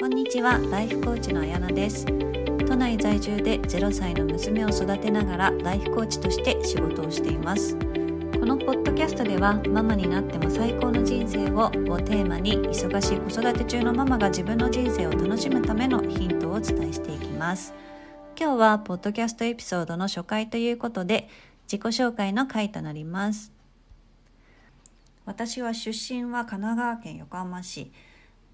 こんにちは。ライフコーチのあやなです。都内在住で0歳の娘を育てながらライフコーチとして仕事をしています。このポッドキャストではママになっても最高の人生ををテーマに忙しい子育て中のママが自分の人生を楽しむためのヒントをお伝えしていきます。今日はポッドキャストエピソードの初回ということで自己紹介の回となります。私は出身は神奈川県横浜市。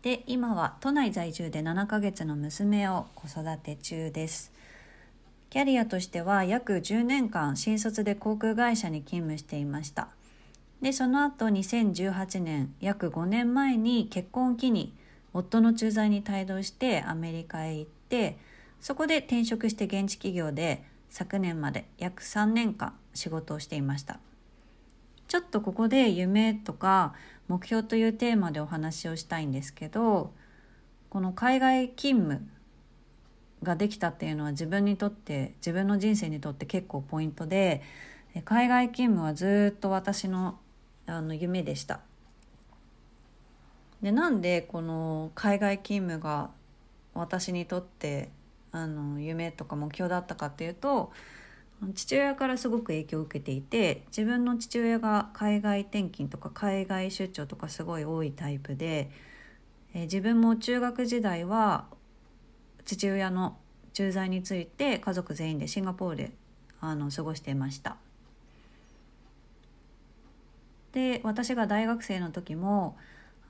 で今は都内在住で7ヶ月の娘を子育て中です。キャリアとしては約10年間新卒で航空会社に勤務していました。でその後2018年約5年前に結婚を機に夫の駐在に帯同してアメリカへ行ってそこで転職して現地企業で昨年まで約3年間仕事をしていました。ちょっとここで夢とか目標というテーマでお話をしたいんですけどこの海外勤務ができたっていうのは自分にとって自分の人生にとって結構ポイントで海外勤務はずっと私のあの夢でした。でなんでこの海外勤務が私にとってあの夢とか目標だったかっていうと父親からすごく影響を受けていて自分の父親が海外転勤とか海外出張とかすごい多いタイプで、え、自分も中学時代は父親の駐在について家族全員でシンガポールであの過ごしていました。で私が大学生の時も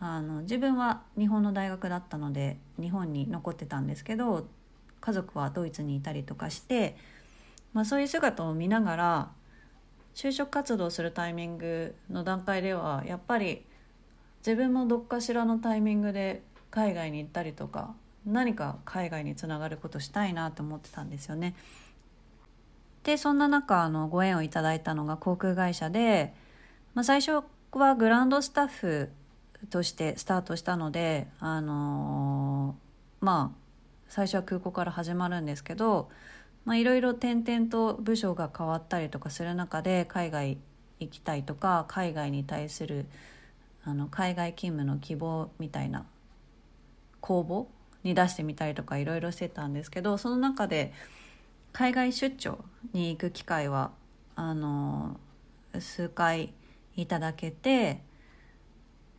あの自分は日本の大学だったので日本に残ってたんですけど家族はドイツにいたりとかしてまあ、そういう姿を見ながら就職活動するタイミングの段階ではやっぱり自分もどっかしらのタイミングで海外に行ったりとか何か海外につながることしたいなと思ってたんですよね。でそんな中あのご縁をいただいたのが航空会社で、まあ、最初はグランドスタッフとしてスタートしたのであのー、まあ最初は空港から始まるんですけどまあ、いろいろ転々と部署が変わったりとかする中で海外行きたいとか海外に対するあの海外勤務の希望みたいな公募に出してみたりとかいろいろしてたんですけどその中で海外出張に行く機会はあの数回いただけて、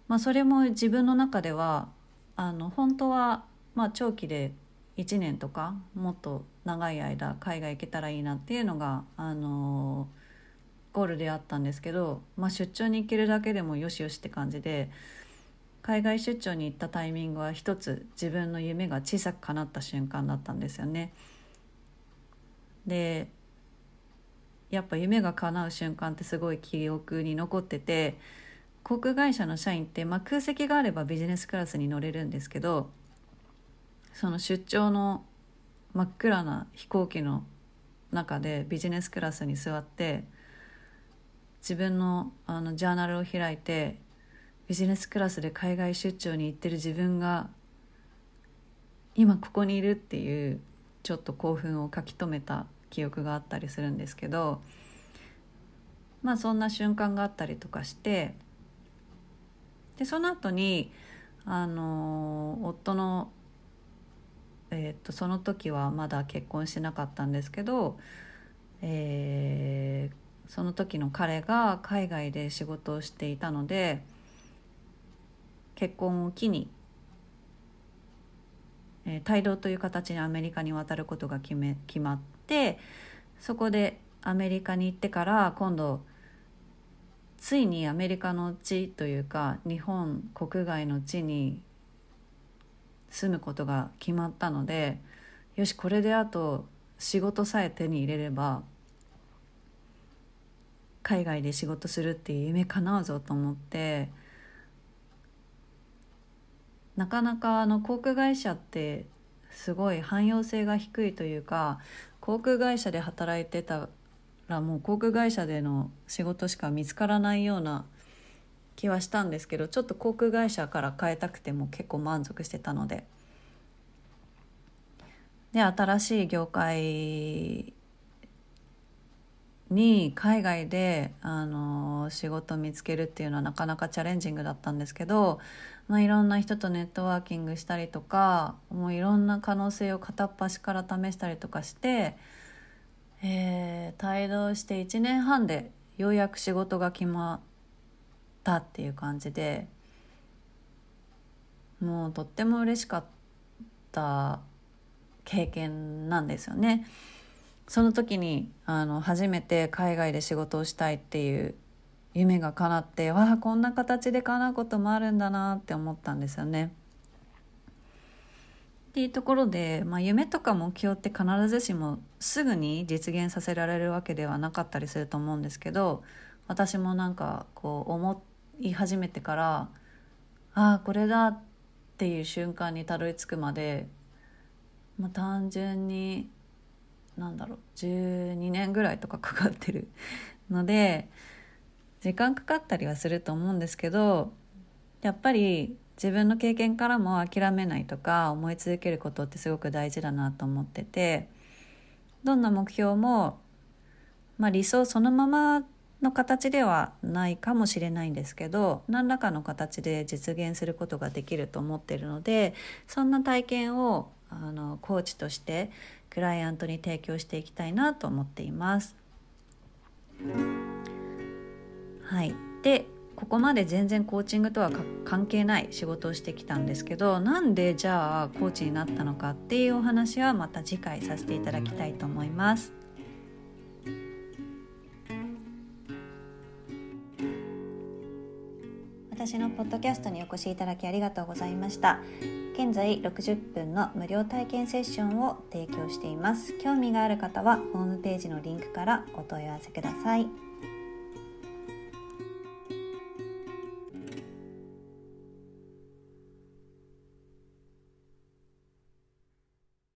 まあ、それも自分の中ではあの本当は、まあ、長期で1年とかもっと長い間海外行けたらいいなっていうのが、あのゴールであったんですけど、まあ、出張に行けるだけでもよしよしって感じで海外出張に行ったタイミングは一つ自分の夢が小さく叶った瞬間だったんですよね。でやっぱ夢が叶う瞬間ってすごい記憶に残ってて航空会社の社員って、まあ、空席があればビジネスクラスに乗れるんですけどその出張の真っ暗な飛行機の中でビジネスクラスに座って自分のあのジャーナルを開いてビジネスクラスで海外出張に行ってる自分が今ここにいるっていうちょっと興奮を書き留めた記憶があったりするんですけどまあそんな瞬間があったりとかしてでその後にあの夫のえー、とその時はまだ結婚しなかったんですけど、えー、その時の彼が海外で仕事をしていたので結婚を機に、えー、帯同という形にアメリカに渡ることが決め決まってそこでアメリカに行ってから今度ついにアメリカの地というか日本国外の地に住むことが決まったのでよしこれであと仕事さえ手に入れれば海外で仕事するっていう夢叶うぞと思ってなかなかあの航空会社ってすごい汎用性が低いというか航空会社で働いてたらもう航空会社での仕事しか見つからないような気はしたんですけどちょっと航空会社から変えたくても結構満足してたので。で新しい業界に海外であの仕事見つけるっていうのはなかなかチャレンジングだったんですけど、まあ、いろんな人とネットワーキングしたりとかもういろんな可能性を片っ端から試したりとかして、えー、帯同して1年半でようやく仕事が決まったっていう感じでもうとっても嬉しかった経験なんですよね。その時にあの初めて海外で仕事をしたいっていう夢が叶ってわあこんな形で叶うこともあるんだなって思ったんですよね。っていうところで、まあ、夢とか目標って必ずしもすぐに実現させられるわけではなかったりすると思うんですけど私もなんかこう思言い始めてからああこれだっていう瞬間にたどり着くまで、まあ、単純になんだろう12年ぐらいとかかかってる ので時間かかったりはすると思うんですけどやっぱり自分の経験からも諦めないとか思い続けることってすごく大事だなと思っててどんな目標も、まあ、理想そのままの形ではないかもしれないんですけど何らかの形で実現することができると思っているのでそんな体験をあのコーチとしてクライアントに提供していきたいなと思っています。はい、でここまで全然コーチングとは関係ない仕事をしてきたんですけどなんでじゃあコーチになったのかっていうお話はまた次回させていただきたいと思います。私のポッドキャストにお越しいただきありがとうございました。現在60分の無料体験セッションを提供しています。興味がある方はホームページのリンクからお問い合わせください。